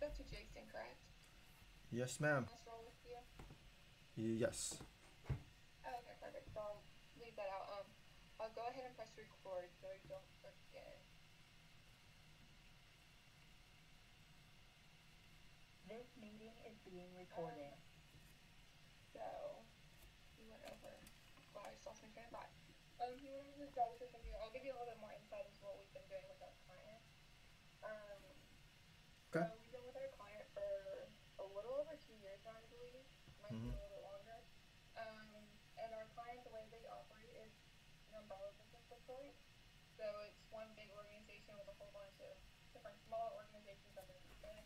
spoke to Jason, correct? Yes, ma'am. Last role with you? Yes. Oh, okay, perfect. So I'll leave that out. Um, I'll go ahead and press record so I don't forget. This meeting is being recorded. So, we went over, wow, I just lost my train of thought. Um, he went over the job description here. I'll give you a little bit more insight into what we've been doing with our client. Um, Okay. so we've been with our client for a little over two years now, I believe. Might be Mhm. a little bit longer. Um, and our client, the way they operate is an umbrella business support. So it's one big organization with a whole bunch of different small organizations underneath it.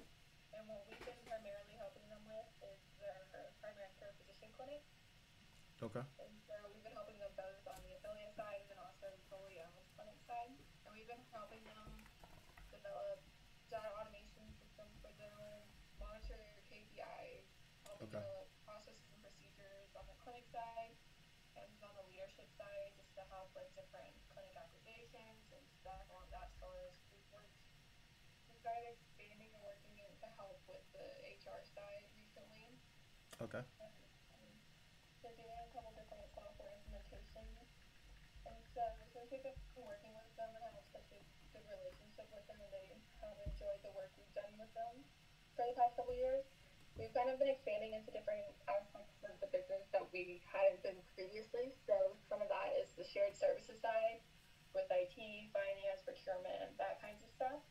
And what we've been primarily helping them with is their primary care physician clinic. Okay. And so we've been helping them both on the affiliate side and then also the fully owned clinic side. And we've been helping them develop data automation systems for them, monitor their KPIs, help Okay. develop processes and procedures on the clinic side, and on the leadership side, just to help with different clinic acquisitions and stuff along that of we've worked we started expanding and working in to help with the HR side recently. Okay. And, um, they're doing a couple different software implementations. And so since we've been working with them and have such a good relationship with them and they have enjoyed the work we've done with them for the past couple years, we've kind of been expanding into different aspects of the business that we hadn't been previously. So some of that is the shared services side with IT, finance, procurement, that kinds of stuff.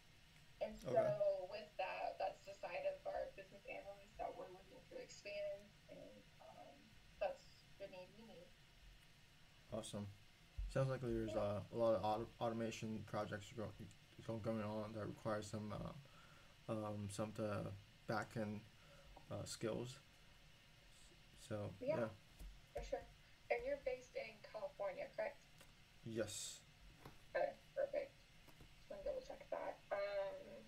And so Okay. with that, that's the side of our business analysts that we're looking to expand, and um, that's the need we need. Awesome. Sounds like there's uh, a lot of auto- automation projects go- go- going on that require some uh, um, some uh, back end uh, skills. So Yeah. yeah. For sure. And you're based in California, correct? Yes. Okay, perfect. Just want to double check that. Um,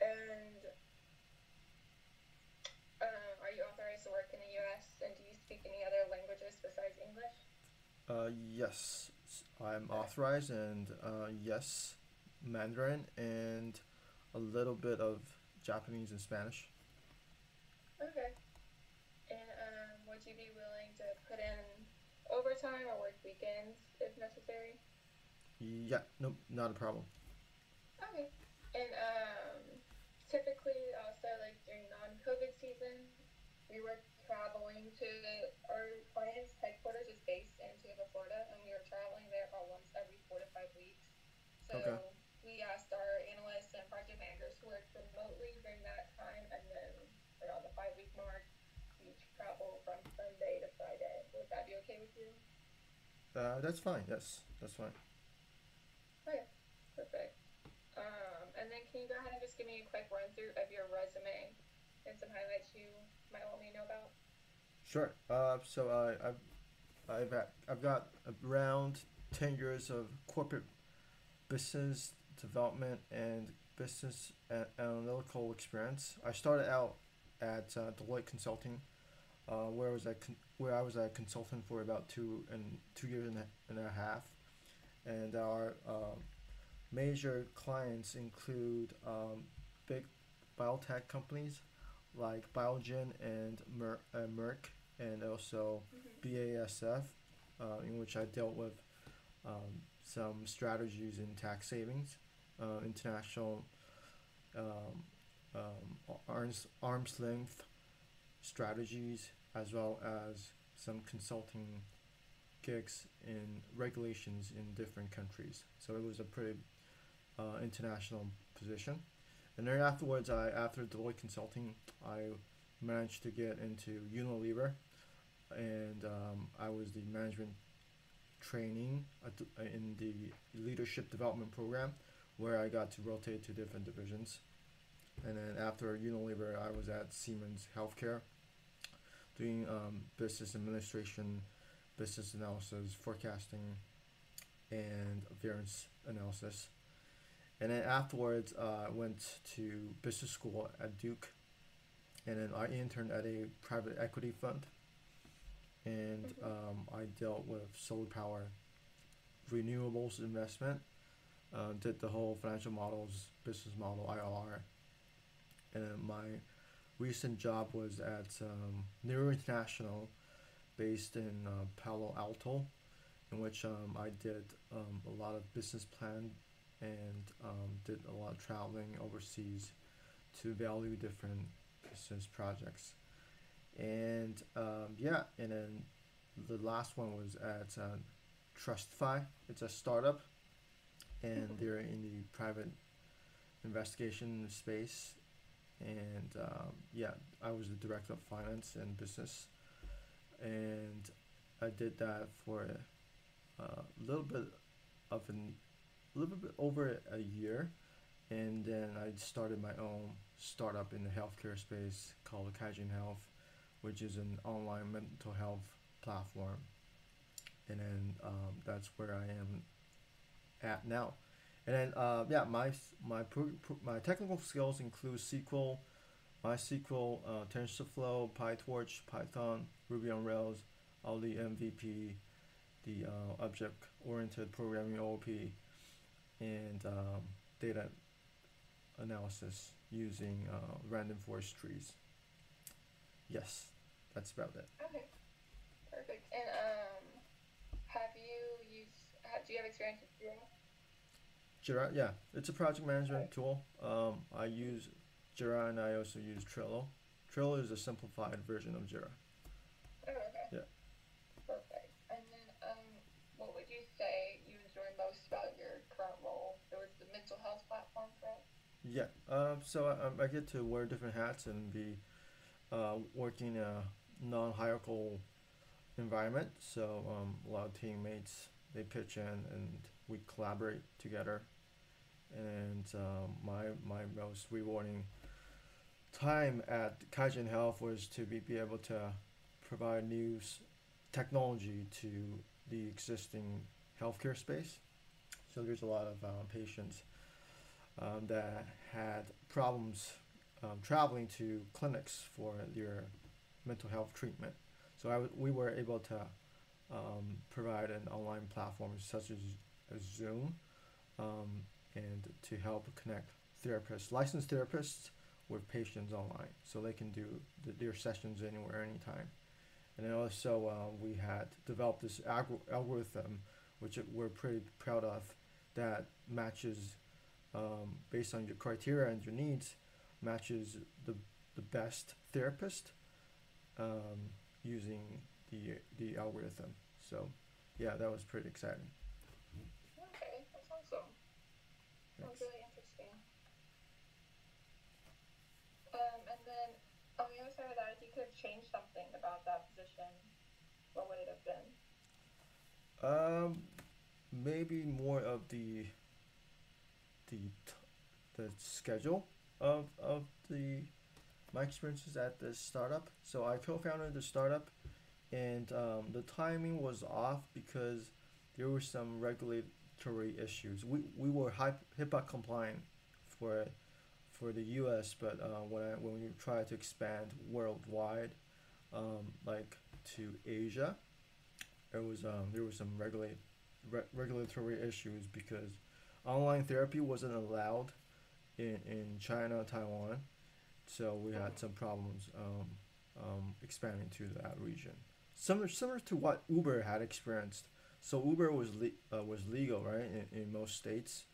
and um, are you authorized to work in the U.S. and do you speak any other languages besides English? Uh, yes, I'm authorized, and uh, yes, Mandarin, and a little bit of Japanese and Spanish. Okay. And um, would you be willing to put in overtime or work weekends if necessary? Yeah, nope, not a problem. Okay. And um, typically, also like during non-COVID season, we were traveling to our client's headquarters is based in Tampa, Florida, and we were traveling there about once every four to five weeks. So Okay. we asked our analysts and project managers to work remotely during that time, and then the five-week mark, we travel from Sunday to Friday. Would that be okay with you? Uh, that's fine. Yes, that's fine. Okay, perfect. Um, and then can you go ahead and just give me a quick run through of your resume and some highlights you might want me to know about? Sure. Uh, so I, I've, I've, I've got around ten years of corporate business development and business analytical experience. I started out at uh, Deloitte Consulting, uh, where I was a con- where I was a consultant for about two and two years and a, and a half, and our uh, major clients include um, big biotech companies like Biogen and Mer- uh, Merck, and also BASF, uh, in which I dealt with um, some strategies in tax savings, uh, international um, um, arms, arm's length strategies, as well as some consulting gigs in regulations in different countries. So it was a pretty uh, international position. And then afterwards, I after Deloitte Consulting, I managed to get into Unilever, and um, I was the management training in the leadership development program, where I got to rotate to different divisions. And then after Unilever, I was at Siemens Healthcare, doing um, business administration, business analysis, forecasting, and variance analysis. And then afterwards, uh, I went to business school at Duke, and then I interned at a private equity fund. And Mhm. um, I dealt with solar power, renewables investment, uh, did the whole financial models, business model, IR, and my recent job was at um, Nuru International, based in uh, Palo Alto, in which um, I did um, a lot of business plan and um, did a lot of traveling overseas to value different business projects. And um, yeah, and then the last one was at uh, TrustFi. It's a startup, and they're in the private investigation space. And um, yeah, I was the director of finance and business, and I did that for a uh, little bit of an, a little bit over a year, and then I started my own startup in the healthcare space called Kaijin Health, which is an online mental health platform, and then um, that's where I am at now. And then uh, yeah, my my my technical skills include SQL, MySQL, uh, TensorFlow, PyTorch, Python, Ruby on Rails, all the MVP, the uh, object-oriented programming OOP, and um, data analysis using uh, random forest trees. Yes, that's about it. Okay. Perfect. And um, have you used? Have, do you have experience with Jira? Jira, yeah, it's a project management tool. Um, I use Jira and I also use Trello. Trello is a simplified version of Jira. Oh, okay. Yeah. Perfect. And then, um, what would you say you enjoy most about your current role? It was the mental health platform, correct? Yeah, um, so I, I get to wear different hats and be uh, working in a non-hierarchical environment. So um, a lot of teammates they pitch in and we collaborate together. And um, my my most rewarding time at Kaijin Health was to be, be able to provide new technology to the existing healthcare space. So there's a lot of um, patients um, that had problems um, traveling to clinics for their mental health treatment. So I w- we were able to um, provide an online platform such as Zoom um, and to help connect therapists, licensed therapists, with patients online so they can do th- their sessions anywhere, anytime. And then also, uh, we had developed this algor- algorithm, which we're pretty proud of, that matches um, based on your criteria and your needs, matches the the best therapist um, using the the algorithm. So, yeah, that was pretty exciting. Okay, that's awesome. Thanks. really interesting. Um, and then on the other side of that, if you could change something about that position, what would it have been? Um, maybe more of the the t- the schedule of of the my experiences at the startup. So I co-founded the startup, and um, the timing was off because there were some regulatory issues. We we were HIP- HIPAA compliant for for the U.S., but uh, when I, when we tried to expand worldwide, um, like to Asia, it was um, there was some regulate re- regulatory issues because online therapy wasn't allowed in, in China, Taiwan, so we had some problems um, um, expanding to that region. Similar similar to what Uber had experienced. So Uber was le- uh, was legal right in, in most states,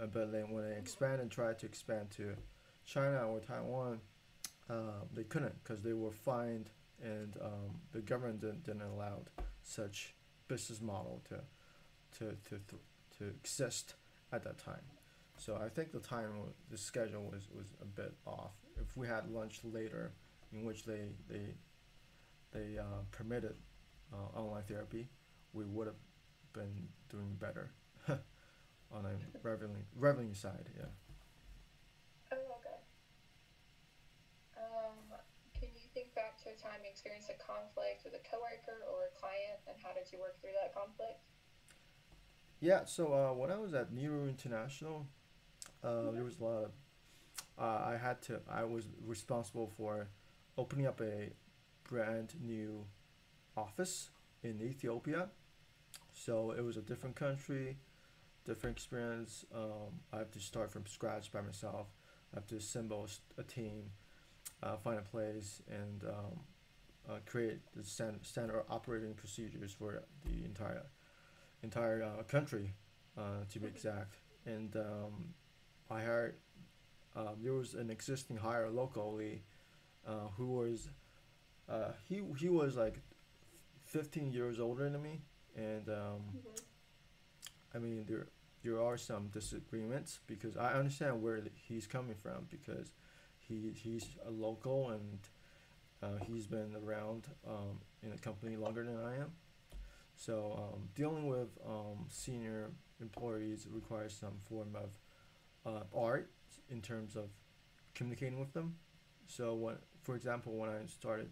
uh, but then when they expanded and tried to expand to China or Taiwan, uh, they couldn't because they were fined and um, the government didn't, didn't allow such business model to to to to, to exist at that time. So I think the time the schedule was, was a bit off. If we had lunch later, in which they they they uh, permitted uh, online therapy, we would have been doing better on a revenue revenue side. Yeah. Oh, okay. Um, can you think back to a time you experienced a conflict with a coworker or a client, and how did you work through that conflict? Yeah, so uh, when I was at Nuru International, uh, there was a lot of. Uh, I had to. I was responsible for opening up a brand new office in Ethiopia. So it was a different country, different experience. Um, I have to start from scratch by myself. I have to assemble a team, uh, find a place, and um, uh, create the stand, standard operating procedures for the entire entire uh, country, uh, to be exact. And um, I hired. Um, there was an existing hire locally, uh, who was, uh, he he was like, fifteen years older than me, and um, Mhm. I mean, there there are some disagreements because I understand where he's coming from because he he's a local and uh, he's been around um, in the company longer than I am. So um, dealing with um, senior employees requires some form of uh, art in terms of communicating with them. So when, for example, when I started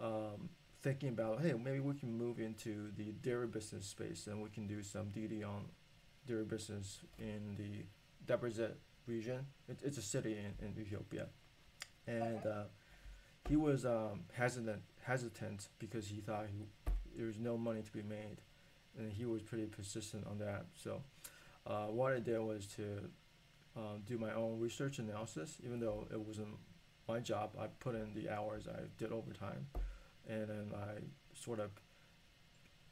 um, thinking about, hey, maybe we can move into the dairy business space and we can do some DD on dairy business in the Debrecen region. It, it's a city in, in Ethiopia. And uh, he was um, hesitant, hesitant because he thought he, there was no money to be made. And he was pretty persistent on that. So uh, what I did was to uh, do my own research analysis, even though it wasn't my job. I put in the hours, I did overtime, and then I sort of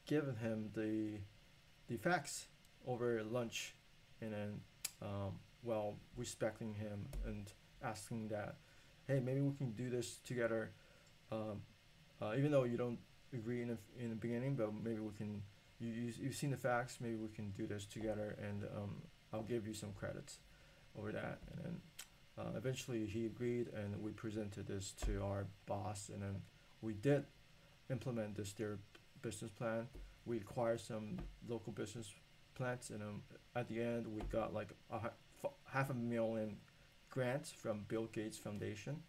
given him the the facts over lunch, and then um, while respecting him and asking that, hey, maybe we can do this together, um, uh, even though you don't agree in the, in the beginning, but maybe we can. You, you you've seen the facts. Maybe we can do this together, and um, I'll give you some credits over that, and then uh, eventually he agreed, and we presented this to our boss, and then we did implement this their business plan. We acquired some local business plants, and um, at the end we got like a half a million grants from Bill Gates Foundation.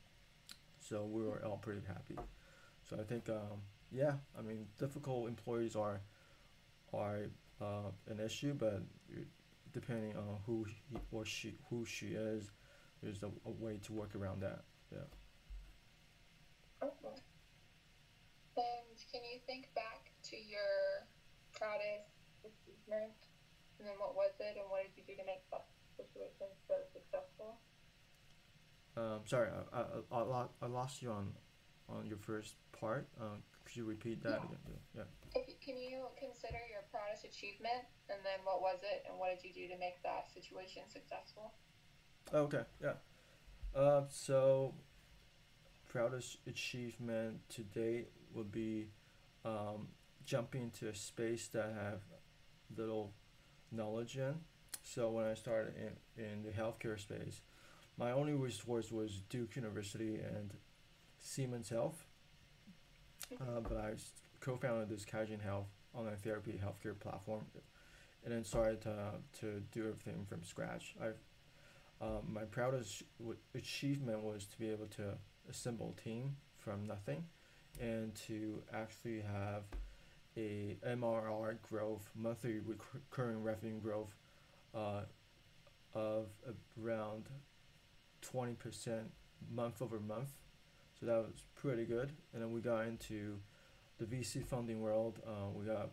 So we were all pretty happy. So I think, um, yeah, I mean, difficult employees are are uh, an issue, but depending on who he or she who she is, there's a, a way to work around that. Yeah. Okay. Can you think back to your proudest achievement? And then what was it, and what did you do to make that situation so successful? Um, sorry, I, I, I, I lost you on on your first part. Um, could you repeat that Yeah. again? Yeah. If you, can you consider your proudest achievement, and then what was it, and what did you do to make that situation successful? Okay, yeah. Uh, so, proudest achievement to date would be um, jumping into a space that I have little knowledge in. So when I started in, in the healthcare space, my only resource was Duke University and Siemens Health. Uh, but I co-founded this Kaijin Health online therapy healthcare platform, and then started to, to do everything from scratch. I've um, my proudest achievement was to be able to assemble a team from nothing and to actually have a MRR growth, monthly recurring revenue growth uh, of around 20% month over month. So that was pretty good. And then we got into the VC funding world. Uh, we got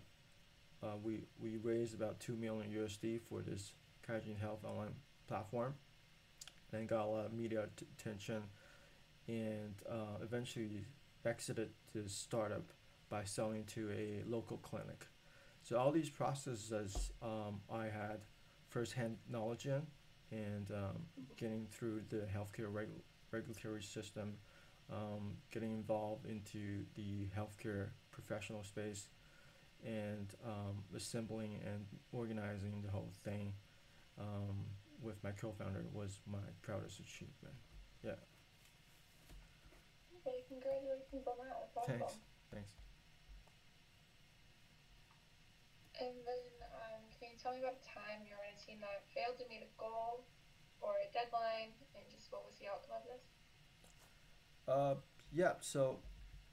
uh, we, we raised about 2 million USD for this Kaijin Health online platform then got a lot of media attention and uh, eventually exited this startup by selling to a local clinic. So all these processes um, I had firsthand knowledge in and um, getting through the healthcare regu- regulatory system, um, getting involved into the healthcare professional space and um, assembling and organizing the whole thing um, with my co-founder was my proudest achievement. Yeah, Okay, congratulations on that. That's awesome. Thanks. thanks. And then, um, can you tell me about a time you were on a team that failed to meet a goal or a deadline, and just what was the outcome of this? Uh, yeah. So,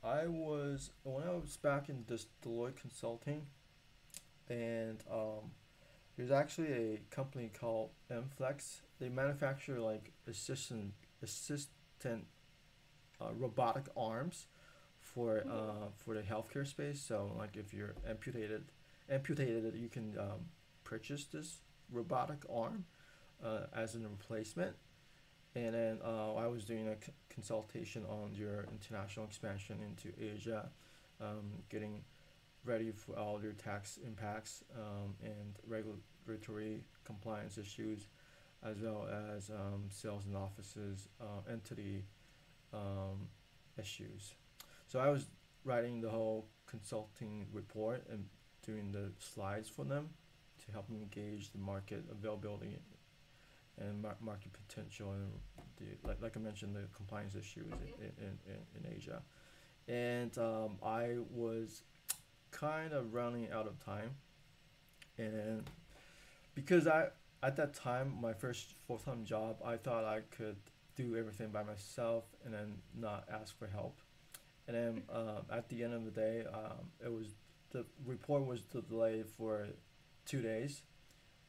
I was when I was back in this Deloitte Consulting, and um, there's actually a company called Mflex. They manufacture like assistant assistant uh, robotic arms for uh, for the healthcare space. So like if you're amputated, amputated, you can um, purchase this robotic arm uh, as a replacement. and then uh, I was doing a consultation on your international expansion into Asia, um, getting ready for all your tax impacts um, and regulatory compliance issues, as well as um, sales and offices uh, entity um, issues. So I was writing the whole consulting report and doing the slides for them to help them gauge the market availability and mar- market potential and the like, like I mentioned the compliance issues in, in, in, in Asia. And um, I was kind of running out of time and because I at that time my first full-time job I thought I could do everything by myself and then not ask for help. And then um, at the end of the day um, it was the report was delayed for two days.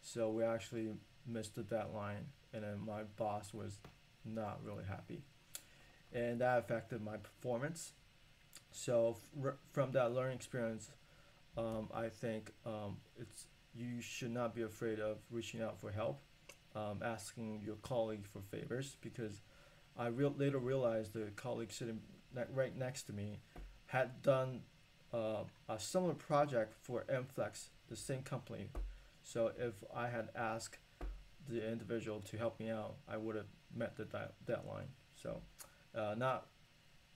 So we actually missed the deadline and then my boss was not really happy. And that affected my performance. So from that learning experience um, i think um, it's you should not be afraid of reaching out for help um, asking your colleague for favors because i real later realized the colleague sitting ne- right next to me had done uh, a similar project for mflex the same company so if i had asked the individual to help me out, I would have met the deadline. So, uh, not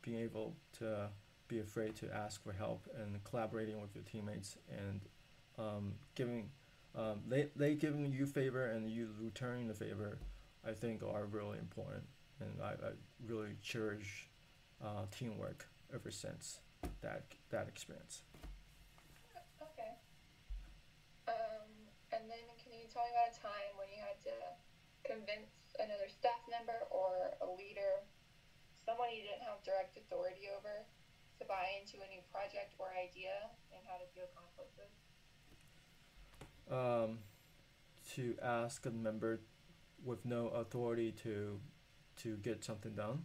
being able to be afraid to ask for help and collaborating with your teammates and um, giving um, they they giving you favor and you returning the favor, I think are really important. And I, I really cherish uh, teamwork ever since that that experience. Okay. Um, and then can you tell me about a time when you had to convince another staff member or a leader, someone you didn't have direct authority over, to buy into a new project or idea, and how you accomplish this? Um, to ask a member with no authority to to get something done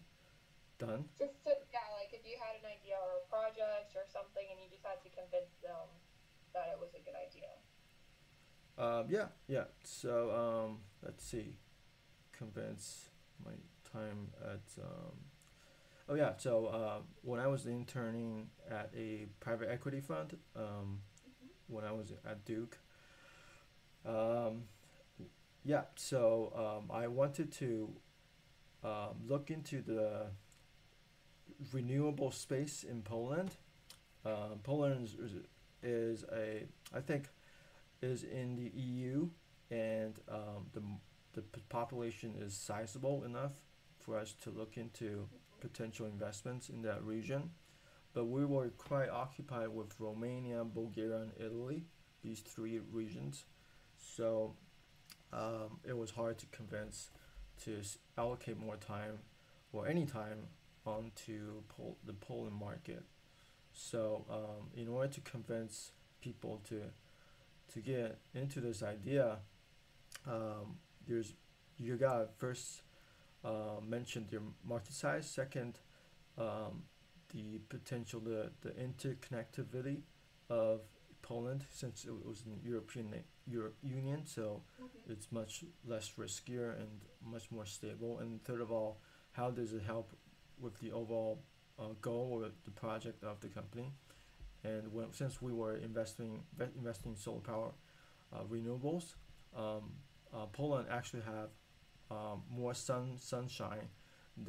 done? Just to, yeah, like if you had an idea or a project or something, and you just had to convince them that it was a good idea. um, yeah yeah. So um, let's see. Convince my time at um, oh yeah. So uh, when I was interning at a private equity fund um, when I was at Duke um, yeah so um, I wanted to um, look into the renewable space in Poland. Um, Poland is, is, is a I think is in the EU and um, the the population is sizable enough for us to look into potential investments in that region. But we were quite occupied with Romania, Bulgaria, and Italy, these three regions. So um, it was hard to convince to allocate more time or any time onto Pol- the Poland market. So um, in order to convince people to to get into this idea, um, there's you gotta first uh, mention your market size. Second, um, the potential the the interconnectivity of Poland since it was in the European Europe Union. So it's much less riskier and much more stable. And third of all, how does it help with the overall uh, goal or the project of the company? And when since we were investing investing in solar power, uh, renewables, um, uh, Poland actually have um, more sun sunshine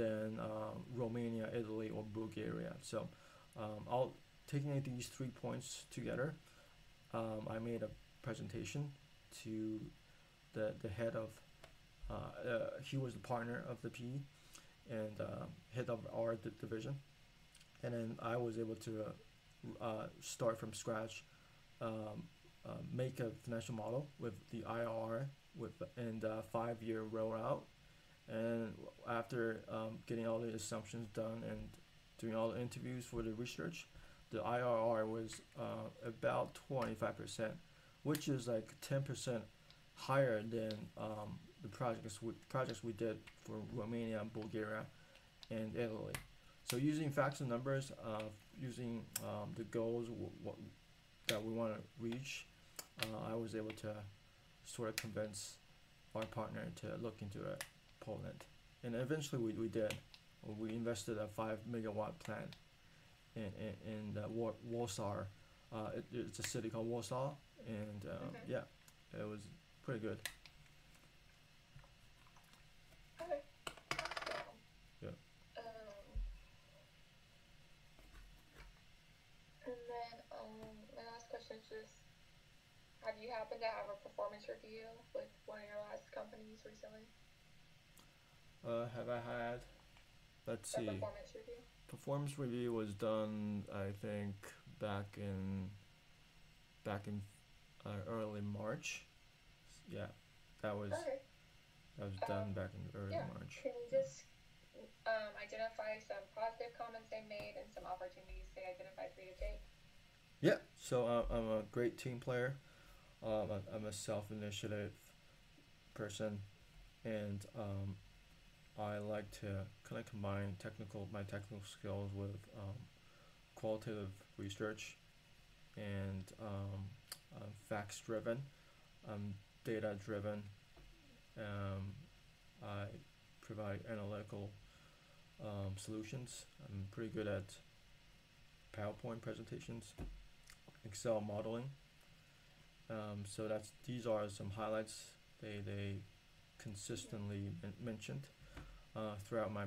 than uh, Romania, Italy, or Bulgaria. So, um, I'll taking these three points together. Um, I made a presentation to the the head of uh, uh, he was the partner of the PE and uh, head of our division. And then I was able to uh, start from scratch um, uh, make a financial model with the IRR with and uh, five year rollout. And after um, getting all the assumptions done and doing all the interviews for the research the IRR was uh, about 25% which is like 10% higher than um, the projects we, projects we did for Romania, Bulgaria, and Italy. So using facts and numbers, uh, using um, the goals that we want to reach, uh, I was able to sort of convince our partner to look into it, Poland. and eventually we, we did. We invested a five megawatt plant in in, in uh, Wa- Warsaw. Uh, it, it's a city called Warsaw, and um, Mhm. yeah, it was pretty good. Okay. Yeah. Um, and then um, my last question is just, have you happened to have a performance review with one of your last companies recently? Uh, have I had? Let's A see. performance review. Performance review was done, I think, back in back in uh, early March. Yeah, that was Okay. that was Um, done back in early yeah. March. Can you just um, identify some positive comments they made and some opportunities they identified for you to take? Yeah, so uh, I'm a great team player. Um, I'm a self-initiative person, and um, I like to kind of combine technical my technical skills with um, qualitative research, and um, facts-driven. I'm data-driven. Um, I provide analytical um, solutions. I'm pretty good at PowerPoint presentations. Excel modeling. Um, so that's these are some highlights they they consistently mentioned uh, throughout my